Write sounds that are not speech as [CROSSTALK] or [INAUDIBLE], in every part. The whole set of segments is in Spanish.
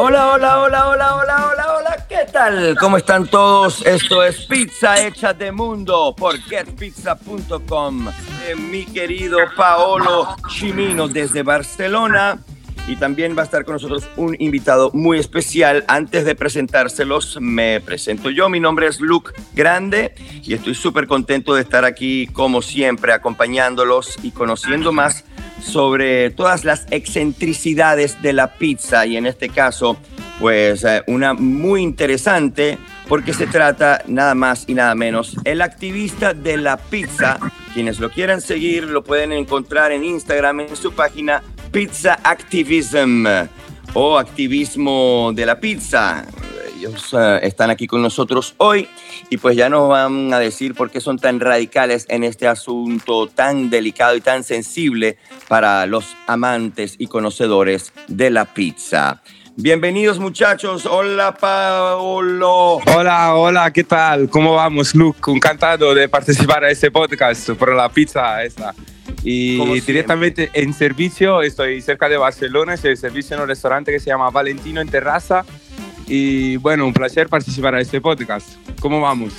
Hola, hola, hola, hola, hola, hola, hola, ¿qué tal? ¿Cómo están todos? Esto es Pizza Hecha de Mundo por getpizza.com. Mi querido Paolo Chimino desde Barcelona. Y también va a estar con nosotros un invitado muy especial. Antes de presentárselos, me presento yo. Mi nombre es Luke Grande y estoy súper contento de estar aquí, como siempre, acompañándolos y conociendo más sobre todas las excentricidades de la pizza y en este caso, pues eh, una muy interesante porque se trata nada más y nada menos el activista de la pizza. Quienes lo quieran seguir lo pueden encontrar en Instagram en su página Pizza Activism o activismo de la pizza. Ellos eh, están aquí con nosotros hoy y pues ya nos van a decir por qué son tan radicales en este asunto tan delicado y tan sensible para los amantes y conocedores de la pizza. Bienvenidos muchachos. Hola Paolo. Hola, hola, ¿qué tal? ¿Cómo vamos, Luke? Encantado de participar a este podcast por la pizza esta. Y directamente en servicio, estoy cerca de Barcelona, estoy en servicio en un restaurante que se llama Valentino en Terraza. Y bueno, un placer participar a este podcast. ¿Cómo vamos?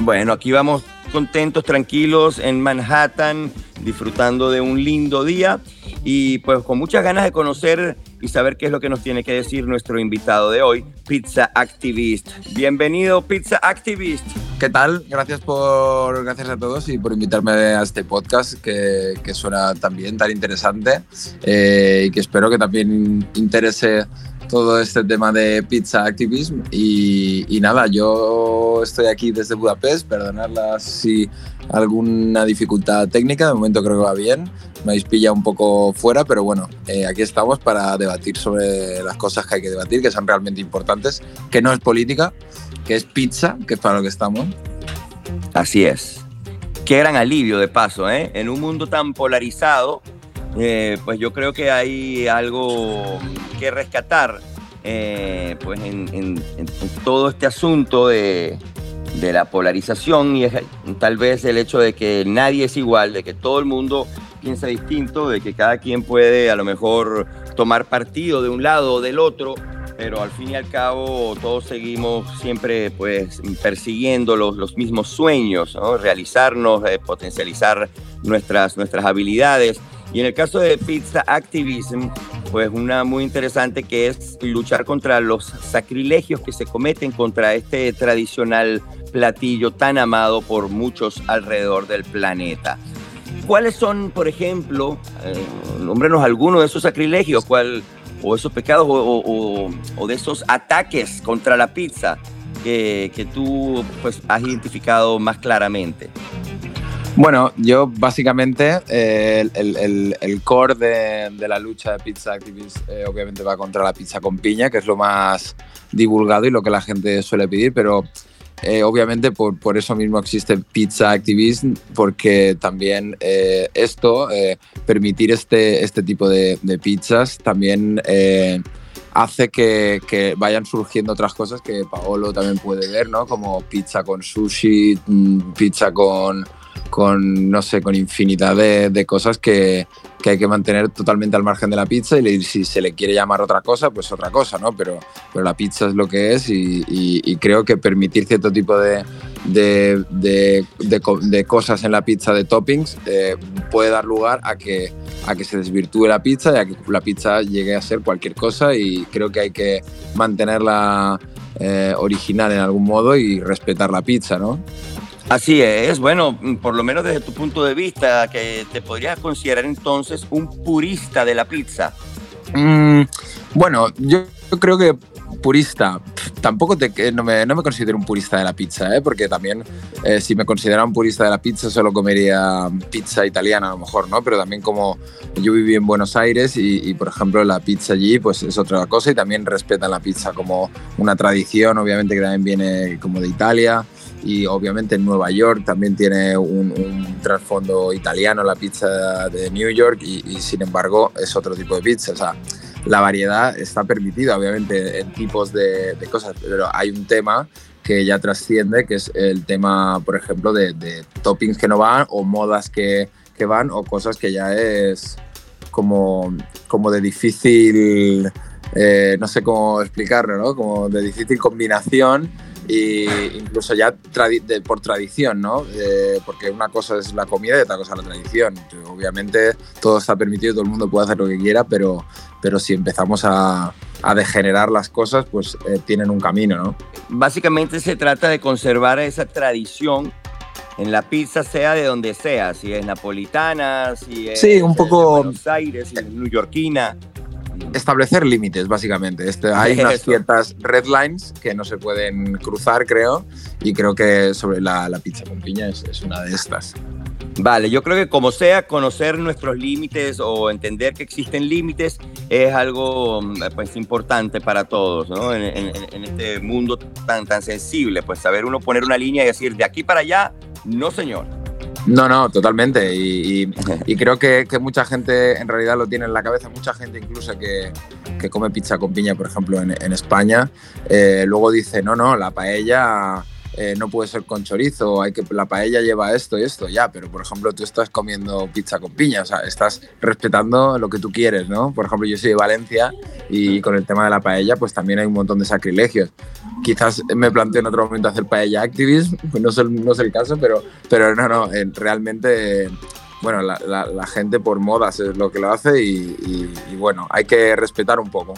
Bueno, aquí vamos contentos, tranquilos en Manhattan, disfrutando de un lindo día y pues con muchas ganas de conocer y saber qué es lo que nos tiene que decir nuestro invitado de hoy, Pizza Activist. Bienvenido, Pizza Activist. ¿Qué tal? Gracias por gracias a todos y por invitarme a este podcast que, que suena también tan interesante eh, y que espero que también interese todo este tema de pizza activism y, nada, yo estoy aquí desde Budapest, perdonadla si alguna dificultad técnica, de momento creo que va bien, me habéis pillado un poco fuera, pero bueno, eh, aquí estamos para debatir sobre las cosas que hay que debatir, que son realmente importantes, que no es política, que es pizza, que es para lo que estamos. Así es. Qué gran alivio de paso, ¿eh? En un mundo tan polarizado, eh, pues yo creo que hay algo que rescatar eh, pues en, todo este asunto de, la polarización y es, tal vez el hecho de que nadie es igual, de que todo el mundo piensa distinto, de que cada quien puede a lo mejor tomar partido de un lado o del otro, pero al fin y al cabo todos seguimos siempre pues persiguiendo los, los mismos sueños, ¿no? realizarnos, eh, potencializar nuestras, nuestras habilidades. Y en el caso de Pizza Activism, pues una muy interesante que es luchar contra los sacrilegios que se cometen contra este tradicional platillo tan amado por muchos alrededor del planeta. ¿Cuáles son, por ejemplo, eh, algunos de esos sacrilegios, o esos pecados, o, de esos ataques contra la pizza que, que tú pues, has identificado más claramente? Bueno, yo básicamente eh, el, el, el, core de, de, la lucha de Pizza Activist eh, obviamente va contra la pizza con piña, que es lo más divulgado y lo que la gente suele pedir, pero eh, obviamente por, por, eso mismo existe Pizza Activism, porque también esto, permitir este, este tipo de, de pizzas, también hace que, que, vayan surgiendo otras cosas que Paolo también puede ver, ¿no? Como pizza con sushi, mm, pizza con con, no sé, con infinidad de, cosas que, que, hay que mantener totalmente al margen de la pizza y si se le quiere llamar otra cosa, pues otra cosa, ¿no? Pero, pero la pizza es lo que es y creo que permitir cierto tipo de, de, de, cosas en la pizza, de toppings, eh, puede dar lugar a que, a que se desvirtúe la pizza y a que la pizza llegue a ser cualquier cosa y creo que hay que mantenerla eh, original en algún modo y respetar la pizza, ¿no? Así es, bueno, por lo menos desde tu punto de vista, que te podrías considerar entonces un purista de la pizza. Mm, bueno, yo, creo que purista, tampoco te, no, me, no, me, considero un purista de la pizza, ¿eh? porque también eh, si me considerara un purista de la pizza solo comería pizza italiana a lo mejor, ¿no? Pero también como yo viví en Buenos Aires y, y, por ejemplo la pizza allí pues es otra cosa y también respetan la pizza como una tradición, obviamente que también viene como de Italia y obviamente en Nueva York también tiene un, un trasfondo italiano la pizza de New York y, y, sin embargo es otro tipo de pizza. O sea, la variedad está permitida obviamente en tipos de, de cosas, pero hay un tema que ya trasciende, que es el tema, por ejemplo, de, de toppings que no van o modas que, que, van o cosas que ya es como, como de difícil eh, no sé cómo explicarlo, ¿no? Como de difícil combinación y incluso ya por tradición, ¿no? Eh, porque una cosa es la comida y otra cosa la tradición. Obviamente todo está permitido, todo el mundo puede hacer lo que quiera, pero, pero si empezamos a, a degenerar las cosas, pues eh, tienen un camino, ¿no? Básicamente se trata de conservar esa tradición en la pizza, sea de donde sea, si es napolitana, si es sí, un poco... de Buenos Aires, si es newyorkina establecer límites, básicamente. Este, hay unas ciertas red lines que no se pueden cruzar, creo, y creo que sobre la, pizza con piña es, una de estas. Vale, yo creo que como sea, conocer nuestros límites o entender que existen límites es algo pues, importante para todos, ¿no? En, en, este mundo tan, tan sensible, pues saber uno poner una línea y decir, de aquí para allá, no señor. No, no, totalmente. Y, creo que, mucha gente en realidad lo tiene en la cabeza, mucha gente incluso que, come pizza con piña, por ejemplo, en, España, eh, luego dice, no, no, la paella eh, no puede ser con chorizo, hay que, la paella lleva esto y esto, ya, pero por ejemplo tú estás comiendo pizza con piña, o sea, estás respetando lo que tú quieres, ¿no? Por ejemplo, yo soy de Valencia y con el tema de la paella, pues también hay un montón de sacrilegios. Quizás me planteo en otro momento hacer paella activism, pues no es el, no es el caso, pero, pero no, no, eh, realmente bueno, la, gente por modas es lo que lo hace y, bueno, hay que respetar un poco.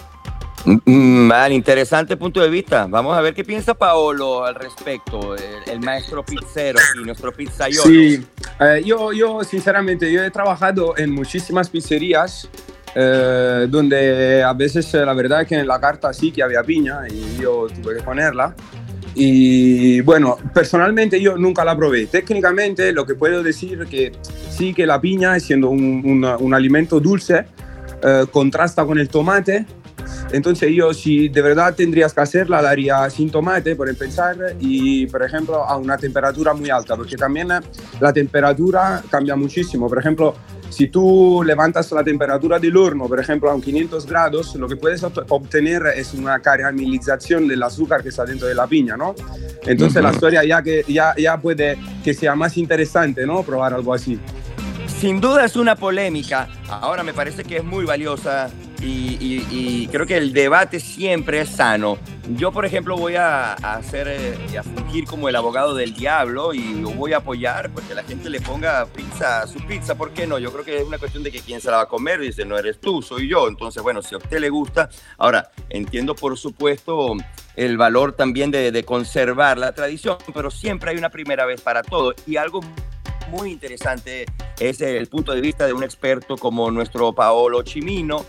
Mm, vale, interesante punto de vista. Vamos a ver qué piensa Paolo al respecto, el, maestro pizzero y nuestro pizzaiolo. Sí, eh, yo, yo sinceramente, yo he trabajado en muchísimas pizzerías eh, donde a veces eh, la verdad es que en la carta sí que había piña y yo tuve que ponerla. Y bueno, personalmente yo nunca la probé. Técnicamente lo que puedo decir que sí que la piña, siendo un, un, alimento dulce, contrasta con el tomate entonces yo si de verdad tendrías que hacerla, la haría sin tomate, por empezar, y por ejemplo a una temperatura muy alta, porque también la temperatura cambia muchísimo. Por ejemplo, si tú levantas la temperatura del horno, por ejemplo, a un 500 grados, lo que puedes obtener es una caramelización del azúcar que está dentro de la piña, ¿no? Entonces la historia ya, que, ya, ya puede que sea más interesante, ¿no? Probar algo así. Sin duda es una polémica. Ahora me parece que es muy valiosa y, creo que el debate siempre es sano. Yo, por ejemplo, voy a, hacer eh, y a fungir como el abogado del diablo y voy a apoyar porque la gente le ponga pizza, su pizza, ¿por qué no? Yo creo que es una cuestión de que quién se la va a comer, dice, no eres tú, soy yo. Entonces, bueno, si a usted le gusta, ahora entiendo por supuesto el valor también de, de conservar la tradición, pero siempre hay una primera vez para todo y algo muy interesante es el punto de vista de un experto como nuestro Paolo Chimino,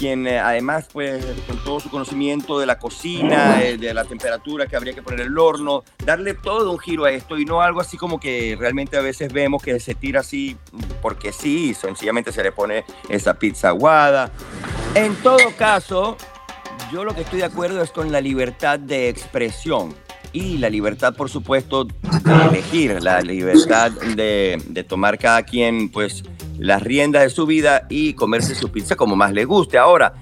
quien eh, además, pues, con todo su conocimiento de la cocina, eh, de la temperatura que habría que poner el horno, darle todo un giro a esto y no algo así como que realmente a veces vemos que se tira así porque sí, sencillamente se le pone esa pizza aguada. En todo caso, yo lo que estoy de acuerdo es con la libertad de expresión y la libertad, por supuesto, de elegir, la libertad de, de tomar cada quien, pues, las riendas de su vida y comerse su pizza como más le guste. Ahora,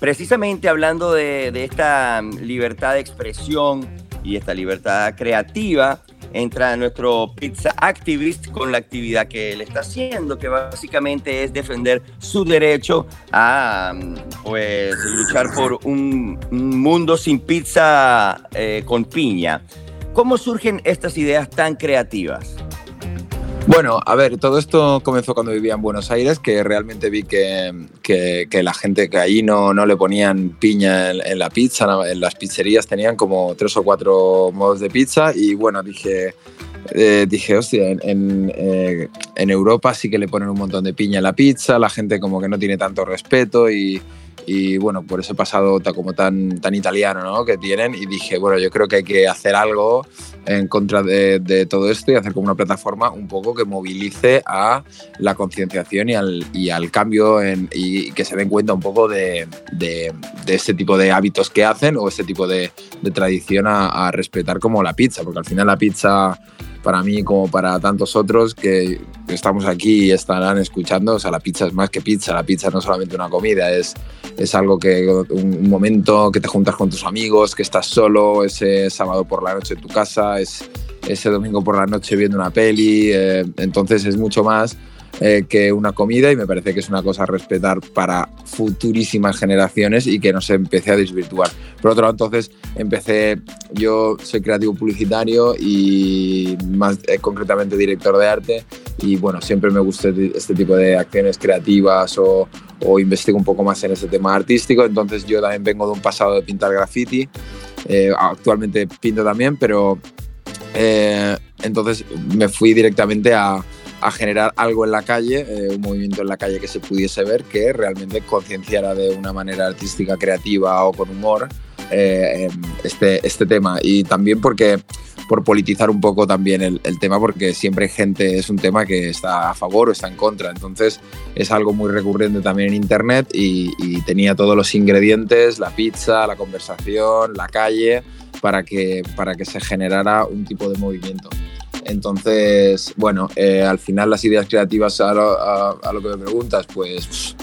precisamente hablando de, esta libertad de expresión y esta libertad creativa, entra nuestro pizza activist con la actividad que él está haciendo, que básicamente es defender su derecho a pues luchar por un, mundo sin pizza eh, con piña. ¿Cómo surgen estas ideas tan creativas? Bueno, a ver, todo esto comenzó cuando vivía en Buenos Aires, que realmente vi que, que, la gente que allí no, no le ponían piña en, la pizza, en las pizzerías tenían como tres o cuatro modos de pizza y bueno, dije, eh, dije, hostia, en, eh, en, Europa sí que le ponen un montón de piña en la pizza, la gente como que no tiene tanto respeto y, y bueno, por ese pasado como tan, tan italiano ¿no? que tienen y dije, bueno, yo creo que hay que hacer algo en contra de, todo esto y hacer como una plataforma un poco que movilice a la concienciación y al, y al cambio y que se den cuenta un poco de, de, este tipo de hábitos que hacen o este tipo de, tradición a, a respetar como la pizza, porque al final la pizza para mí como para tantos otros que estamos aquí y estarán escuchando, o sea, la pizza es más que pizza, la pizza no es solamente una comida, es, es algo que, un, momento que te juntas con tus amigos, que estás solo, ese sábado por la noche en tu casa, es ese domingo por la noche viendo una peli, eh, entonces es mucho más eh, que una comida y me parece que es una cosa a respetar para futurísimas generaciones y que no se a desvirtuar. Por otro lado, entonces empecé, yo soy creativo publicitario y más eh, concretamente director de arte y bueno, siempre me gusta este tipo de acciones creativas o, o investigo un poco más en ese tema artístico, entonces yo también vengo de un pasado de pintar graffiti, eh, actualmente pinto también, pero entonces me fui directamente a a generar algo en la calle, eh, un movimiento en la calle que se pudiese ver, que realmente concienciara de una manera artística, creativa o con humor eh, este, este tema. Y también porque por politizar un poco también el, tema, porque siempre gente, es un tema que está a favor o está en contra. Entonces es algo muy recurrente también en Internet y, tenía todos los ingredientes, la pizza, la conversación, la calle, para que, para que se generara un tipo de movimiento. Entonces, bueno, eh, al final las ideas creativas a lo, que me preguntas, pues,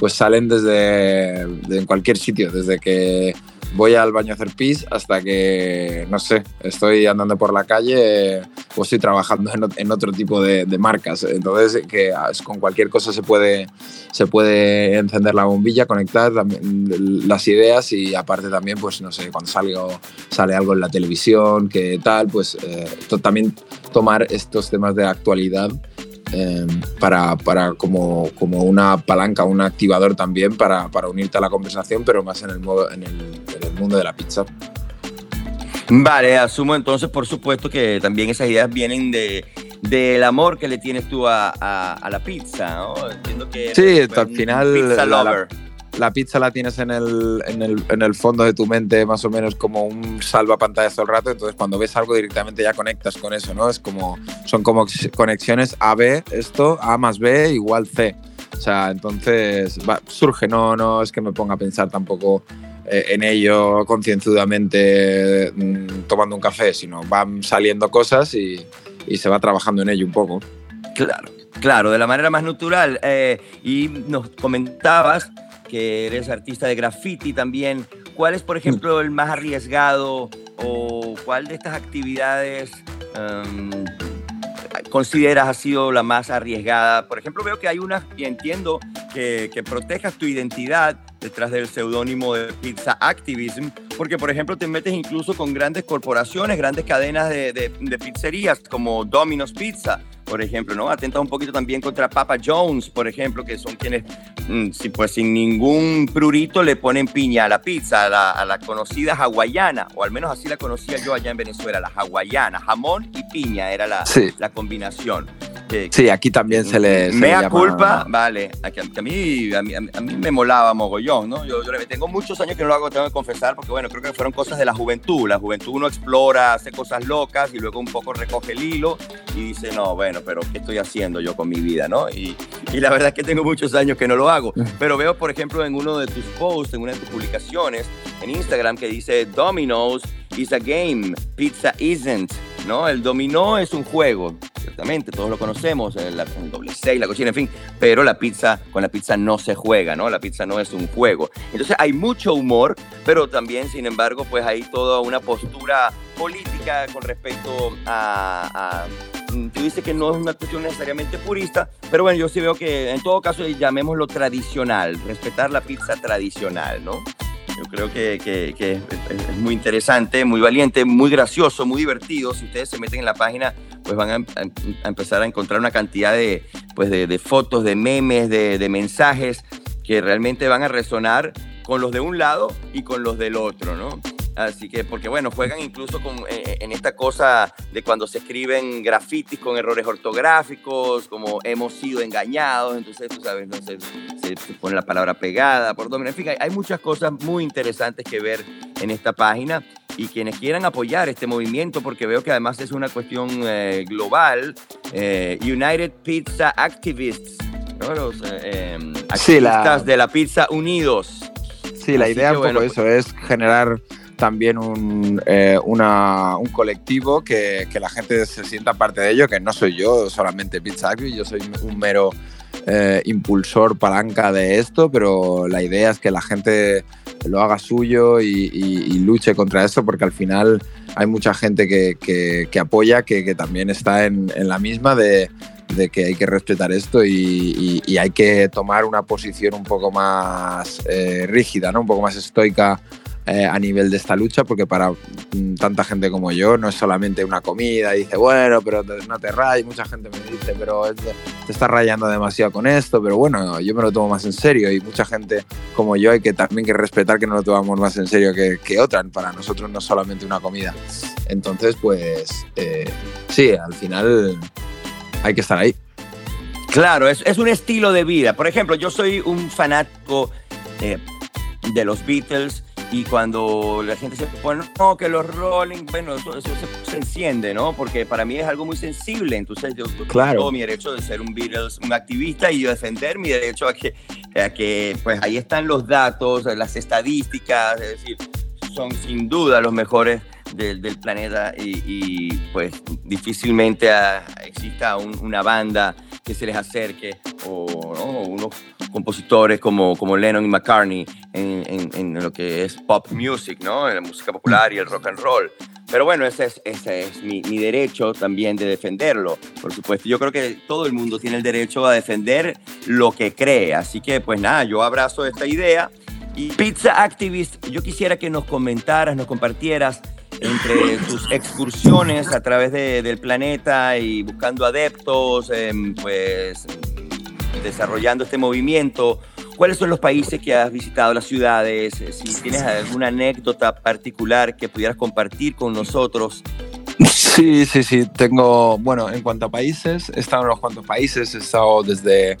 pues salen desde cualquier sitio, desde que voy al baño a hacer pis hasta que, no sé, estoy andando por la calle o estoy trabajando en, otro tipo de, marcas. Entonces, que con cualquier cosa se puede, se puede encender la bombilla, conectar las ideas y aparte también, pues no sé, cuando salgo, sale algo en la televisión, que tal, pues eh, también tomar estos temas de actualidad Em, para, para como, como, una palanca, un activador también para, para, unirte a la conversación, pero más en el, en el, en el mundo de la pizza. Vale, asumo entonces, por supuesto, que también esas ideas vienen de, del amor que le tienes tú a, a, la pizza, ¿no? Entiendo que sí, al final pizza lover la pizza la tienes en el, en, el, en el, fondo de tu mente más o menos como un salva pantalla todo el rato, entonces cuando ves algo directamente ya conectas con eso, ¿no? Es como, son como conexiones A-B, esto, A más B igual C. O sea, entonces surge, no, no es que me ponga a pensar tampoco eh, en ello concienzudamente mm, tomando un café, sino van saliendo cosas y, y se va trabajando en ello un poco. Claro, claro, de la manera más natural. Eh, y nos comentabas que eres artista de graffiti también. ¿Cuál es, por ejemplo, el más arriesgado o cuál de estas actividades em, consideras ha sido la más arriesgada? Por ejemplo, veo que hay una, y entiendo que, que protejas tu identidad detrás del seudónimo de Pizza Activism, porque por ejemplo te metes incluso con grandes corporaciones, grandes cadenas de, de, de pizzerías como Domino's Pizza, por ejemplo, ¿no? Atenta un poquito también contra Papa Jones, por ejemplo, que son quienes, mm, pues sin ningún prurito le ponen piña a la pizza, a la, conocida hawaiana, o al menos así la conocía yo allá en Venezuela, la hawaiana, jamón y piña era la, la combinación. sí, aquí también se le... Se Mea culpa, vale, a, a, mí, a, mí, a, mí, me molaba mogollón, ¿no? Yo, yo, tengo muchos años que no lo hago, tengo que confesar, porque bueno, creo que fueron cosas de la juventud. La juventud uno explora, hace cosas locas y luego un poco recoge el hilo y dice, no, bueno, pero ¿qué estoy haciendo yo con mi vida, no? Y, y la verdad es que tengo muchos años que no lo hago. Pero veo, por ejemplo, en uno de tus posts, en una de tus publicaciones en Instagram que dice, Domino's is a game, pizza isn't. ¿no? El dominó es un juego, ciertamente, todos lo conocemos, el, doble seis, la cocina, en fin, pero la pizza, con la pizza no se juega, ¿no? La pizza no es un juego. Entonces hay mucho humor, pero también, sin embargo, pues hay toda una postura política con respecto a, tú dices que no es una cuestión necesariamente purista, pero bueno, yo sí veo que en todo caso llamémoslo tradicional, respetar la pizza tradicional, ¿no? Yo creo que, es, muy interesante, muy valiente, muy gracioso, muy divertido. Si ustedes se meten en la página, pues van a, empezar a encontrar una cantidad de, pues de, fotos, de memes, de, de mensajes que realmente van a resonar con los de un lado y con los del otro, ¿no? Así que, porque bueno, juegan incluso con, eh, eh, en esta cosa de cuando se escriben grafitis con errores ortográficos, como hemos sido engañados, entonces tú sabes, no se, se, pone la palabra pegada, por. En fin, hay, muchas cosas muy interesantes que ver en esta página y quienes quieran apoyar este movimiento, porque veo que además es una cuestión eh, global, United Pizza Activists, los activistas de la pizza unidos. Sí, la idea un poco pues eso es generar también un, eh, un colectivo que, que, la gente se sienta parte de ello, que no soy yo solamente Pizza Active, yo soy un mero eh, impulsor, palanca de esto, pero la idea es que la gente lo haga suyo y, luche contra esto, porque al final hay mucha gente que, que, apoya, que, también está en, la misma de, de que hay que respetar esto y, hay que tomar una posición un poco más eh, rígida, ¿no? un poco más estoica eh, a nivel de esta lucha, porque para mm, tanta gente como yo no es solamente una comida, y dice, bueno, pero no te rayes, mucha gente me dice, pero te estás rayando demasiado con esto, pero bueno, yo me lo tomo más en serio y mucha gente como yo hay que también que respetar que no lo tomamos más en serio que, que otra, para nosotros no es solamente una comida. Entonces, pues eh, sí, al final hay que estar ahí. Claro, es, es, un estilo de vida. Por ejemplo, yo soy un fanático eh, de los Beatles y cuando la gente se pone, no, que los Rolling, bueno, eso, se, enciende, ¿no? Porque para mí es algo muy sensible, entonces yo claro. tengo mi derecho de ser un Beatles, un activista y yo defender mi derecho a que, a que, pues ahí están los datos, las estadísticas, es decir, son sin duda los mejores del, del planeta y, pues difícilmente exista una banda que se les acerque o unos compositores como, como Lennon y McCartney en, en, lo que es pop music, ¿no? En la música popular y el rock and roll. Pero bueno, ese es, ese es mi, mi, derecho también de defenderlo, por supuesto. Yo creo que todo el mundo tiene el derecho a defender lo que cree. Así que, pues nada, yo abrazo esta idea. Y Pizza Activist, yo quisiera que nos comentaras, nos compartieras entre tus excursiones a través de, del planeta y buscando adeptos, em, pues desarrollando este movimiento. ¿Cuáles son los países que has visitado, las ciudades? Eh, si tienes alguna anécdota particular que pudieras compartir con nosotros. Sí, sí, sí. Tengo, bueno, en cuanto a países, he estado en unos cuantos países. He estado desde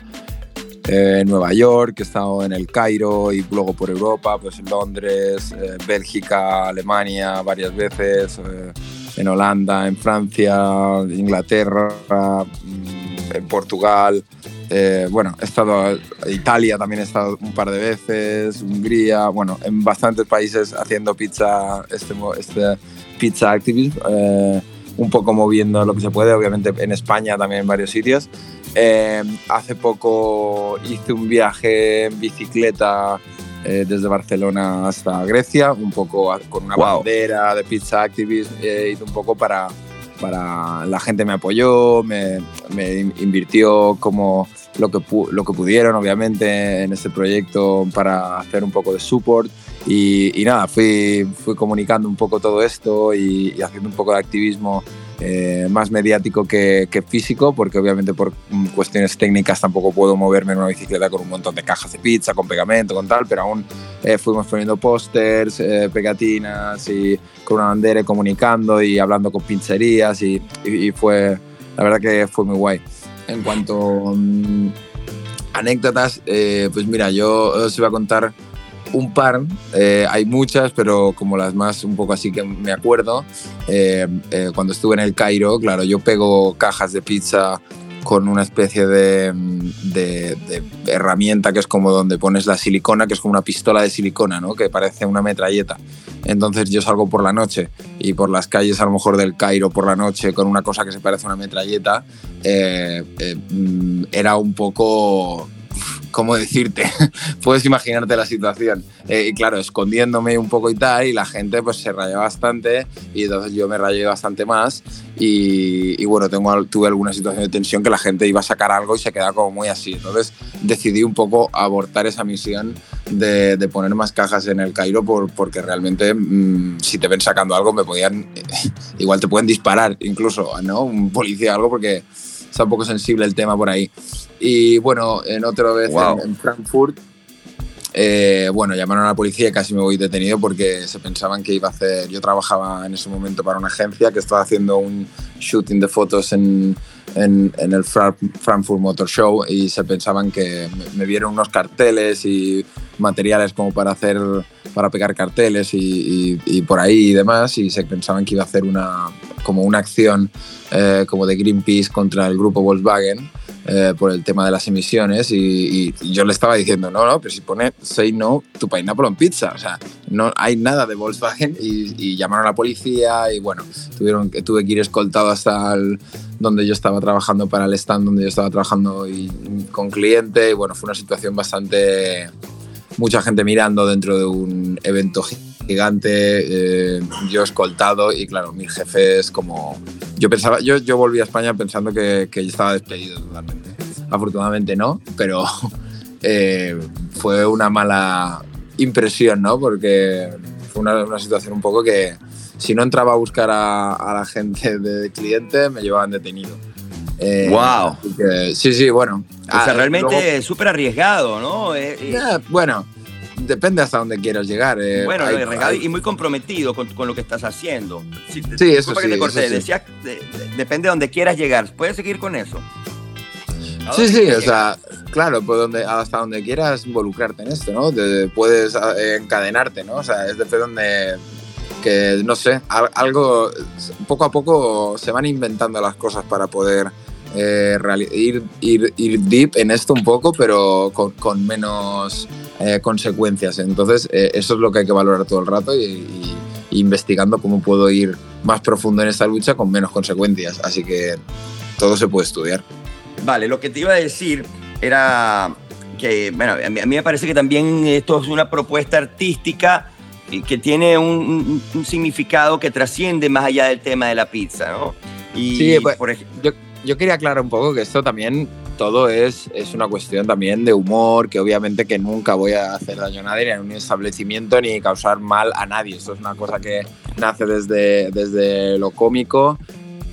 eh, Nueva York, he estado en el Cairo y luego por Europa, pues en Londres, eh, Bélgica, Alemania varias veces, en Holanda, en Francia, Inglaterra, mm, en Portugal. Eh, bueno, he estado en Italia, también he estado un par de veces, Hungría, bueno, en bastantes países haciendo pizza, este, este pizza activism, eh, un poco moviendo lo que se puede, obviamente en España también en varios sitios. Eh, hace poco hice un viaje en bicicleta desde Barcelona hasta Grecia, un poco con una bandera de pizza activism, hice un poco para para la gente me apoyó, me, me invirtió como lo que, lo que pudieron, obviamente, en este proyecto para hacer un poco de support. Y, y nada, fui, fui comunicando un poco todo esto y, haciendo un poco de activismo eh, más mediático que, que, físico, porque obviamente por cuestiones técnicas tampoco puedo moverme en una bicicleta con un montón de cajas de pizza, con pegamento, con tal, pero aún eh, fuimos poniendo pósters, eh, pegatinas y con una bandera comunicando y hablando con pincherías y, y, fue, la verdad que fue muy guay. En cuanto a mm, anécdotas, pues mira, yo os iba a contar un par, eh, hay muchas, pero como las más un poco así que me acuerdo, eh, eh, cuando estuve en el Cairo, claro, yo pego cajas de pizza con una especie de, herramienta que es como donde pones la silicona, que es como una pistola de silicona, ¿no? que parece una metralleta. Entonces yo salgo por la noche y por las calles a lo mejor del Cairo por la noche con una cosa que se parece a una metralleta, mm, era un poco ¿cómo decirte? [LAUGHS] Puedes imaginarte la situación. Eh, y claro, escondiéndome un poco y tal, y la gente pues se rayó bastante, y entonces yo me rayé bastante más. Y, bueno, tengo, tuve alguna situación de tensión que la gente iba a sacar algo y se quedaba como muy así. Entonces decidí un poco abortar esa misión de, poner más cajas en el Cairo por, porque realmente mm, si te ven sacando algo me podían, [LAUGHS] igual te pueden disparar incluso, ¿no? Un policía o algo porque está un poco sensible el tema por ahí. Y bueno, en otra vez en, Frankfurt, eh, bueno, llamaron a la policía y casi me voy detenido porque se pensaban que iba a hacer. Yo trabajaba en ese momento para una agencia que estaba haciendo un shooting de fotos en, en, el Frankfurt Motor Show y se pensaban que me, vieron unos carteles y materiales como para hacer para pegar carteles y, por ahí y demás y se pensaban que iba a hacer una como una acción eh, como de Greenpeace contra el grupo Volkswagen eh, por el tema de las emisiones y, yo le estaba diciendo, no, no, pero si pone say no to pineapple on pizza, o sea, no hay nada de Volkswagen y, llamaron a la policía y bueno, tuvieron, tuve que ir escoltado hasta donde yo estaba trabajando para el stand donde yo estaba trabajando y, con cliente y bueno, fue una situación bastante mucha gente mirando dentro de un evento gigante, eh, yo escoltado y claro, mis jefes como... Yo pensaba, yo, yo volví a España pensando que, que estaba despedido totalmente. Afortunadamente no, pero [LAUGHS] eh, fue una mala impresión, ¿no? Porque fue una, una, situación un poco que si no entraba a buscar a, a la gente de cliente me llevaban detenido. Eh, ¡Wow! Que, sí, sí, bueno. O sea, ah, realmente súper arriesgado, ¿no? Eh, eh, bueno, depende hasta dónde quieras llegar. Eh, bueno, hay, arriesgado hay... y muy comprometido con, con, lo que estás haciendo. Sí, sí eso sí. Te corté. Eso Decías, de, depende de dónde quieras llegar. ¿Puedes seguir con eso? Sí, sí, o sea, claro, pues donde, hasta donde quieras involucrarte en esto, ¿no? Puedes encadenarte, ¿no? O sea, es desde donde que no sé, algo poco a poco se van inventando las cosas para poder eh, ir, ir, ir, deep en esto un poco, pero con, con menos eh, consecuencias. Entonces, eh, eso es lo que hay que valorar todo el rato y, y, investigando cómo puedo ir más profundo en esta lucha con menos consecuencias. Así que todo se puede estudiar. Vale, lo que te iba a decir era que, bueno, a mí, a mí me parece que también esto es una propuesta artística que tiene un, un, significado que trasciende más allá del tema de la pizza, ¿no? Y, sí, pues, por ejemplo, yo, yo, quería aclarar un poco que esto también, todo es, es una cuestión también de humor, que obviamente que nunca voy a hacer daño a nadie, a un establecimiento, ni causar mal a nadie. Esto es una cosa que nace desde, desde lo cómico,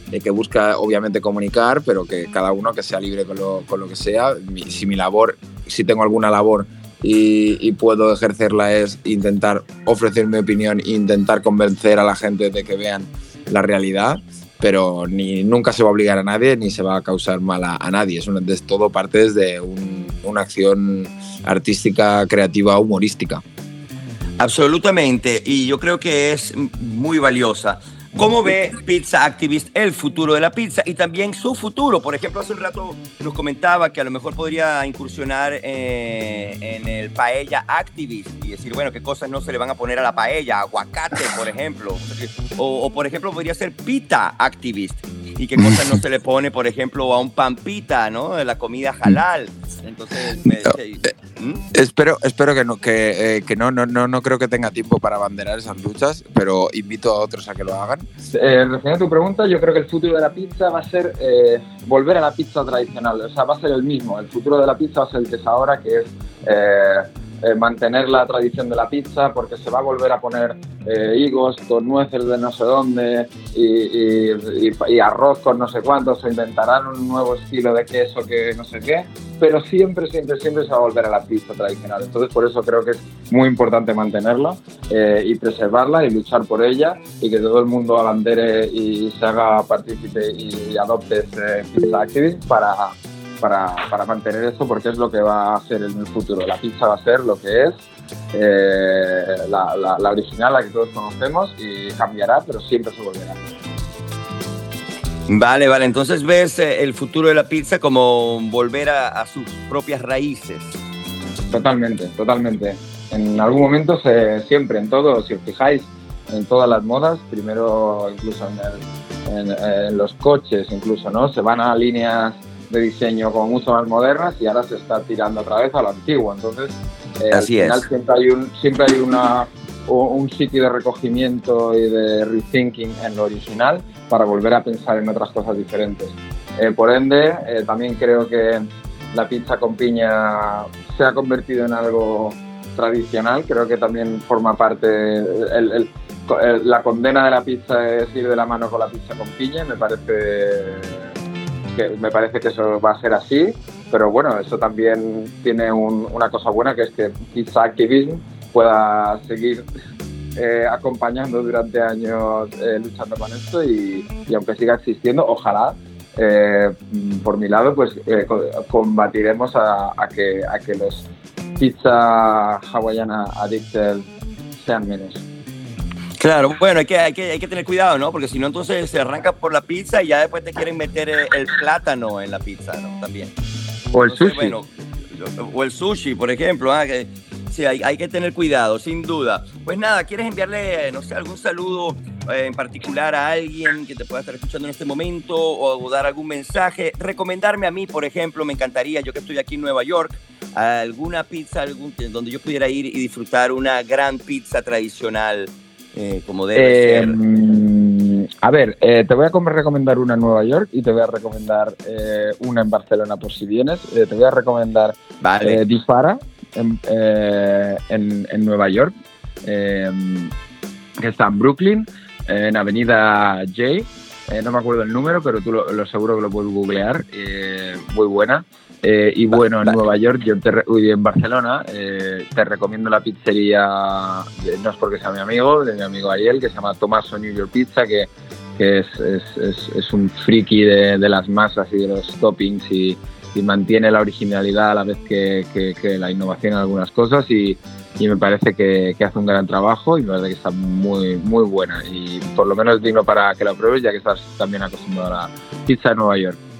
de que busca obviamente comunicar, pero que cada uno que sea libre con lo, con lo que sea. Si mi labor, si tengo alguna labor y, y, puedo ejercerla es intentar ofrecer mi opinión e intentar convencer a la gente de que vean la realidad, pero ni nunca se va a obligar a nadie ni se va a causar mal a, nadie. Es, todo parte de un, una acción artística, creativa, humorística. Absolutamente, y yo creo que es muy valiosa. ¿Cómo ve Pizza Activist el futuro de la pizza y también su futuro? Por ejemplo, hace un rato nos comentaba que a lo mejor podría incursionar eh, en el paella Activist y decir, bueno, qué cosas no se le van a poner a la paella, aguacate, por ejemplo. O, o por ejemplo, podría ser Pita Activist y qué cosas no se le pone, por ejemplo, a un pan pita, ¿no? De la comida halal. Entonces, me, no, eh, ¿Mm? espero, espero que no, que, eh, que no, no, no, no creo que tenga tiempo para abanderar esas luchas, pero invito a otros a que lo hagan. Eh, a tu pregunta, yo creo que el futuro de la pizza va a ser eh, volver a la pizza tradicional, o sea, va a ser el mismo. El futuro de la pizza va a ser el que es ahora, que es eh, mantener la tradición de la pizza, porque se va a volver a poner eh, higos con nueces de no sé dónde y, y, y, y, arroz con no sé cuántos, o inventarán un nuevo estilo de queso que no sé qué, pero siempre, siempre, siempre se va a volver a la pizza tradicional. Entonces, por eso creo que es muy importante mantenerla eh, y preservarla y luchar por ella y que todo el mundo abandere y se haga partícipe y adopte ese pizza activist para para, para, mantener esto porque es lo que va a ser en el futuro. La pizza va a ser lo que es, eh, la, la, la, original, la que todos conocemos, y cambiará, pero siempre se volverá. Vale, vale, entonces ves eh, el futuro de la pizza como volver a, a sus propias raíces. Totalmente, totalmente. En algún momento, se, siempre, en todo, si os fijáis, en todas las modas, primero incluso en, el, en, en los coches, incluso, ¿no? Se van a líneas de diseño como mucho más modernas y ahora se está tirando otra vez a lo antiguo. Entonces, eh, Así al final es. siempre hay, un, siempre hay una, un sitio de recogimiento y de rethinking en lo original para volver a pensar en otras cosas diferentes. Eh, por ende, eh, también creo que la pizza con piña se ha convertido en algo tradicional, creo que también forma parte, el, el, el, la condena de la pizza es ir de la mano con la pizza con piña, me parece que me parece que eso va a ser así, pero bueno, eso también tiene un, una cosa buena que es que Pizza Activism pueda seguir eh, acompañando durante años eh, luchando con esto y, y, aunque siga existiendo, ojalá eh, por mi lado pues combatiremos a, que, a que los pizza hawaiana addicted sean menos. Claro, bueno, hay que, hay que, hay que tener cuidado, ¿no? Porque si no, entonces se arranca por la pizza y ya después te quieren meter el, el plátano en la pizza, ¿no? También. O el entonces, sushi. Bueno, o el sushi, por ejemplo, ¿ah? que, sí, hay, hay, que tener cuidado, sin duda. Pues nada, ¿quieres enviarle, no sé, algún saludo eh, en particular a alguien que te pueda estar escuchando en este momento o, o dar algún mensaje? Recomendarme a mí, por ejemplo, me encantaría, yo que estoy aquí en Nueva York, alguna pizza algún, donde yo pudiera ir y disfrutar una gran pizza tradicional eh, como debe ser? Em, a ver, eh, te voy a recomendar una en Nueva York y te voy a recomendar eh, una en Barcelona por si vienes. te voy a recomendar vale. Difara en, en, en, Nueva York, que está en Brooklyn, en Avenida J. no me acuerdo el número, pero tú lo, seguro que lo puedes googlear. muy buena. Eh, y bueno, en Nueva York, yo te en Barcelona, eh, te recomiendo la pizzería, no es porque sea mi amigo, de mi amigo Ariel, que se llama Tomaso New York Pizza, que, que es, es, es, un friki de, de, las masas y de los toppings y, y mantiene la originalidad a la vez que, que, la innovación en algunas cosas y, y me parece que, que, hace un gran trabajo y me parece que está muy, muy buena y por lo menos digno para que la pruebes ya que estás también acostumbrado a la pizza de Nueva York.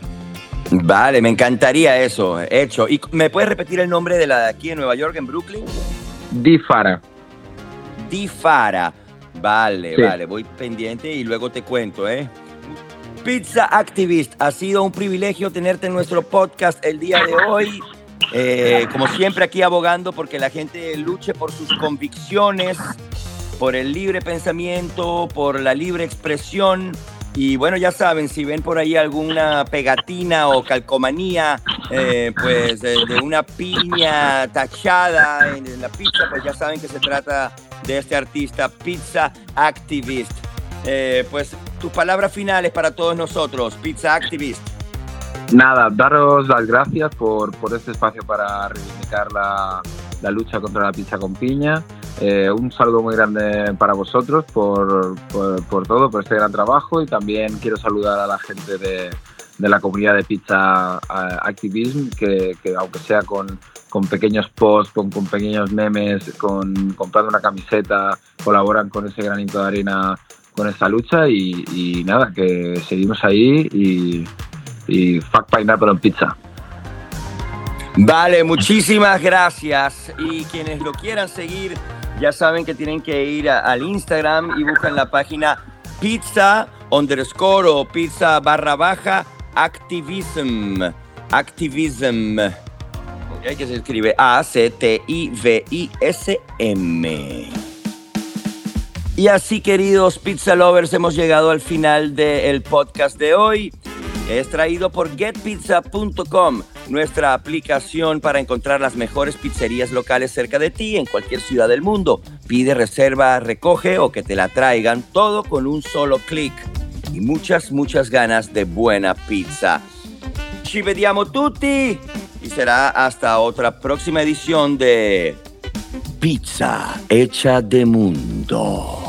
Vale, me encantaría eso, hecho. ¿Y me puedes repetir el nombre de la de aquí en Nueva York, en Brooklyn? Difara. Difara. Vale, vale, voy pendiente y luego te cuento, ¿eh? Pizza Activist, ha sido un privilegio tenerte en nuestro podcast el día de hoy. Eh, como siempre aquí abogando porque la gente luche por sus convicciones, por el libre pensamiento, por la libre expresión y bueno, ya saben, si ven por ahí alguna pegatina o calcomanía, eh, pues de, una piña tachada en, la pizza, pues ya saben que se trata de este artista, Pizza Activist. Eh, pues tus palabras finales para todos nosotros, Pizza Activist. Nada, daros las gracias por, por este espacio para reivindicar la, la lucha contra la pizza con piña. Eh, un saludo muy grande para vosotros por, por, todo, por este gran trabajo y también quiero saludar a la gente de, de la comunidad de Pizza Activism, que, que aunque sea con, con pequeños posts, con, con, pequeños memes, con comprando una camiseta, colaboran con ese granito de arena con esta lucha y, y nada, que seguimos ahí y, y fuck pineapple en pizza. Vale, muchísimas gracias. Y quienes lo quieran seguir, ya saben que tienen que ir al Instagram y buscan la página pizza underscore o pizza barra baja activism. Activism. Okay, que se escribe A-C-T-I-V-I-S-M. Y así, queridos pizza lovers, hemos llegado al final del podcast de hoy. Es traído por getpizza.com, nuestra aplicación para encontrar las mejores pizzerías locales cerca de ti en cualquier ciudad del mundo. Pide reserva, recoge o que te la traigan todo con un solo clic. Y muchas, muchas ganas de buena pizza. Ci vediamo tutti y será hasta otra próxima edición de Pizza Hecha de Mundo.